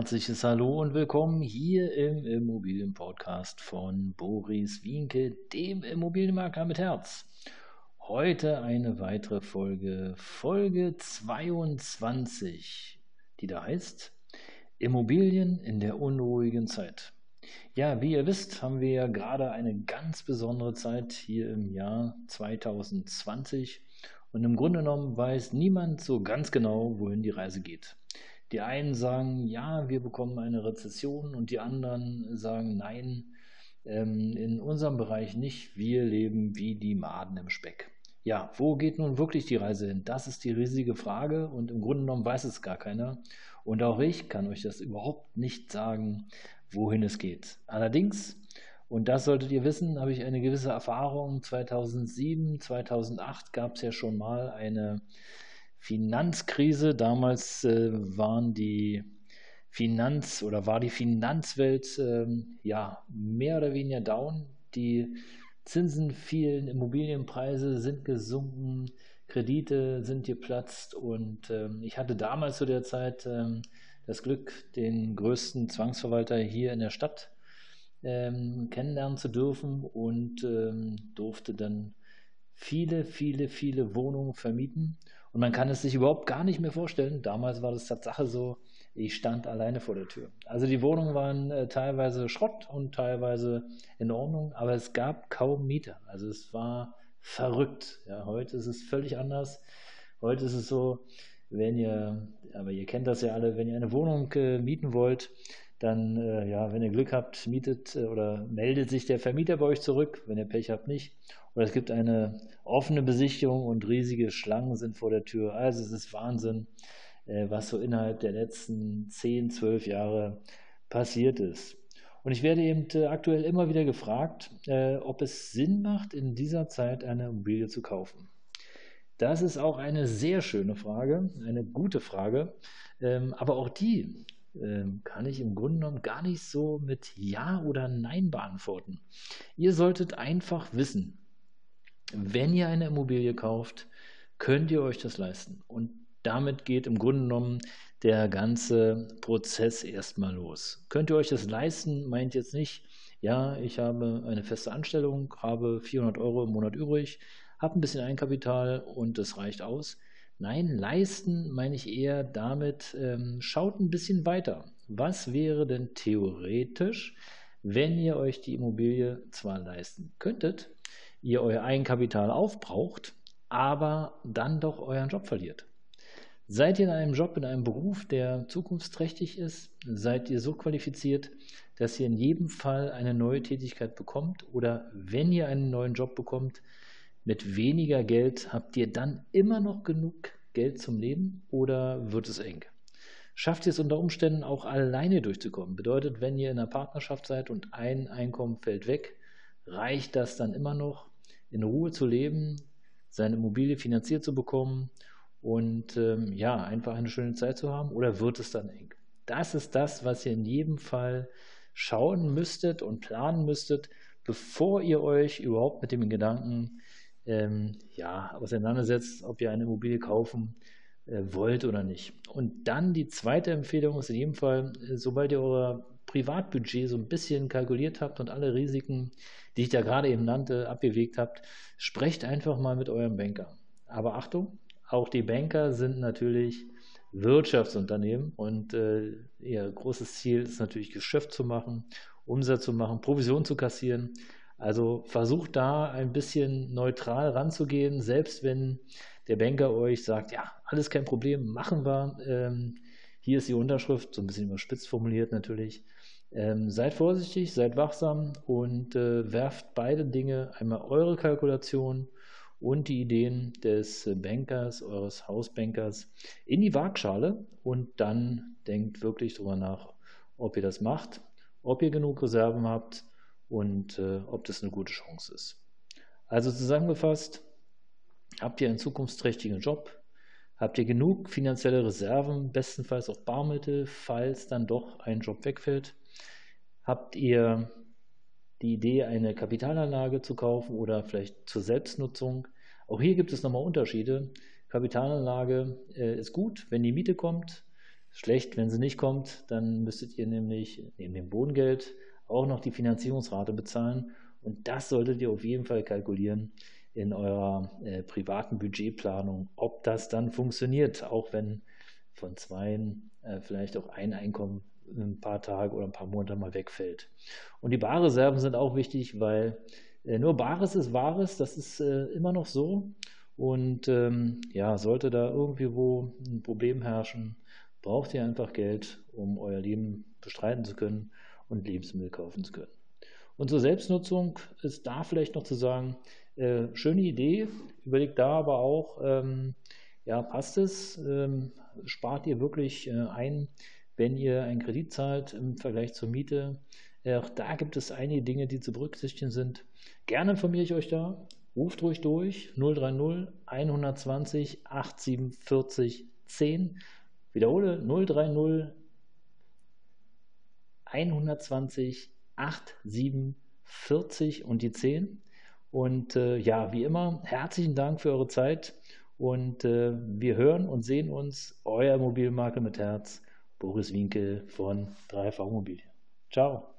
Herzliches Hallo und willkommen hier im Immobilienpodcast von Boris Wienke, dem Immobilienmakler mit Herz. Heute eine weitere Folge, Folge 22, die da heißt Immobilien in der unruhigen Zeit. Ja, wie ihr wisst, haben wir ja gerade eine ganz besondere Zeit hier im Jahr 2020 und im Grunde genommen weiß niemand so ganz genau, wohin die Reise geht. Die einen sagen, ja, wir bekommen eine Rezession und die anderen sagen, nein, ähm, in unserem Bereich nicht, wir leben wie die Maden im Speck. Ja, wo geht nun wirklich die Reise hin? Das ist die riesige Frage und im Grunde genommen weiß es gar keiner. Und auch ich kann euch das überhaupt nicht sagen, wohin es geht. Allerdings, und das solltet ihr wissen, habe ich eine gewisse Erfahrung. 2007, 2008 gab es ja schon mal eine Finanzkrise. Damals äh, waren die Finanz- oder war die Finanzwelt äh, ja mehr oder weniger down. Die Zinsen fielen, Immobilienpreise sind gesunken, Kredite sind geplatzt und äh, ich hatte damals zu der Zeit ähm, das Glück, den größten Zwangsverwalter hier in der Stadt ähm, kennenlernen zu dürfen und ähm, durfte dann viele, viele, viele Wohnungen vermieten. Und man kann es sich überhaupt gar nicht mehr vorstellen. Damals war das Tatsache so, ich stand alleine vor der Tür. Also die Wohnungen waren äh, teilweise Schrott und teilweise in Ordnung, aber es gab kaum Mieter. Also es war verrückt. Ja, heute ist es völlig anders. Heute ist es so, wenn ihr, aber ihr kennt das ja alle, wenn ihr eine Wohnung äh, mieten wollt, dann, äh, ja, wenn ihr Glück habt, mietet äh, oder meldet sich der Vermieter bei euch zurück, wenn ihr Pech habt, nicht. Oder es gibt eine offene Besichtigung und riesige Schlangen sind vor der Tür. Also es ist Wahnsinn, äh, was so innerhalb der letzten 10, 12 Jahre passiert ist. Und ich werde eben äh, aktuell immer wieder gefragt, äh, ob es Sinn macht, in dieser Zeit eine Immobilie zu kaufen. Das ist auch eine sehr schöne Frage, eine gute Frage. Ähm, aber auch die ähm, kann ich im Grunde genommen gar nicht so mit Ja oder Nein beantworten. Ihr solltet einfach wissen, wenn ihr eine Immobilie kauft, könnt ihr euch das leisten. Und damit geht im Grunde genommen der ganze Prozess erstmal los. Könnt ihr euch das leisten? Meint jetzt nicht, ja, ich habe eine feste Anstellung, habe 400 Euro im Monat übrig, habe ein bisschen Eigenkapital und das reicht aus. Nein, leisten meine ich eher damit, ähm, schaut ein bisschen weiter. Was wäre denn theoretisch, wenn ihr euch die Immobilie zwar leisten könntet, ihr euer Eigenkapital aufbraucht, aber dann doch euren Job verliert? Seid ihr in einem Job, in einem Beruf, der zukunftsträchtig ist? Seid ihr so qualifiziert, dass ihr in jedem Fall eine neue Tätigkeit bekommt? Oder wenn ihr einen neuen Job bekommt, mit weniger Geld habt ihr dann immer noch genug Geld zum Leben oder wird es eng? Schafft ihr es unter Umständen auch alleine durchzukommen? Bedeutet, wenn ihr in einer Partnerschaft seid und ein Einkommen fällt weg, reicht das dann immer noch, in Ruhe zu leben, seine Immobilie finanziert zu bekommen und ähm, ja, einfach eine schöne Zeit zu haben oder wird es dann eng? Das ist das, was ihr in jedem Fall schauen müsstet und planen müsstet, bevor ihr euch überhaupt mit dem Gedanken ähm, ja, auseinandersetzt, ob ihr eine Immobilie kaufen äh, wollt oder nicht. Und dann die zweite Empfehlung ist in jedem Fall, äh, sobald ihr euer Privatbudget so ein bisschen kalkuliert habt und alle Risiken, die ich da gerade eben nannte, abgewegt habt, sprecht einfach mal mit eurem Banker. Aber Achtung, auch die Banker sind natürlich Wirtschaftsunternehmen und äh, ihr großes Ziel ist natürlich Geschäft zu machen, Umsatz zu machen, Provision zu kassieren. Also versucht da ein bisschen neutral ranzugehen, selbst wenn der Banker euch sagt, ja, alles kein Problem, machen wir. Ähm, hier ist die Unterschrift, so ein bisschen überspitzt formuliert natürlich. Ähm, seid vorsichtig, seid wachsam und äh, werft beide Dinge, einmal eure Kalkulation und die Ideen des Bankers, eures Hausbankers in die Waagschale und dann denkt wirklich darüber nach, ob ihr das macht, ob ihr genug Reserven habt und äh, ob das eine gute Chance ist. Also zusammengefasst, habt ihr einen zukunftsträchtigen Job? Habt ihr genug finanzielle Reserven, bestenfalls auch Barmittel, falls dann doch ein Job wegfällt? Habt ihr die Idee, eine Kapitalanlage zu kaufen oder vielleicht zur Selbstnutzung? Auch hier gibt es nochmal Unterschiede. Kapitalanlage äh, ist gut, wenn die Miete kommt. Schlecht, wenn sie nicht kommt, dann müsstet ihr nämlich neben dem Bodengeld auch noch die Finanzierungsrate bezahlen. Und das solltet ihr auf jeden Fall kalkulieren in eurer äh, privaten Budgetplanung, ob das dann funktioniert, auch wenn von zweien äh, vielleicht auch ein Einkommen ein paar Tage oder ein paar Monate mal wegfällt. Und die Barreserven sind auch wichtig, weil äh, nur Bares ist Wahres, das ist äh, immer noch so. Und ähm, ja, sollte da irgendwie wo ein Problem herrschen, braucht ihr einfach Geld, um euer Leben bestreiten zu können und Lebensmittel kaufen zu können. Und zur Selbstnutzung ist da vielleicht noch zu sagen, äh, schöne Idee, überlegt da aber auch, ähm, ja, passt es? Ähm, spart ihr wirklich äh, ein, wenn ihr einen Kredit zahlt im Vergleich zur Miete? Äh, auch da gibt es einige Dinge, die zu berücksichtigen sind. Gerne informiere ich euch da. Ruft ruhig durch 030 120 847 10. Wiederhole 030 120 847 und die 10. Und äh, ja, wie immer, herzlichen Dank für eure Zeit und äh, wir hören und sehen uns. Euer Immobilienmarke mit Herz, Boris Winkel von 3V Immobilien. Ciao.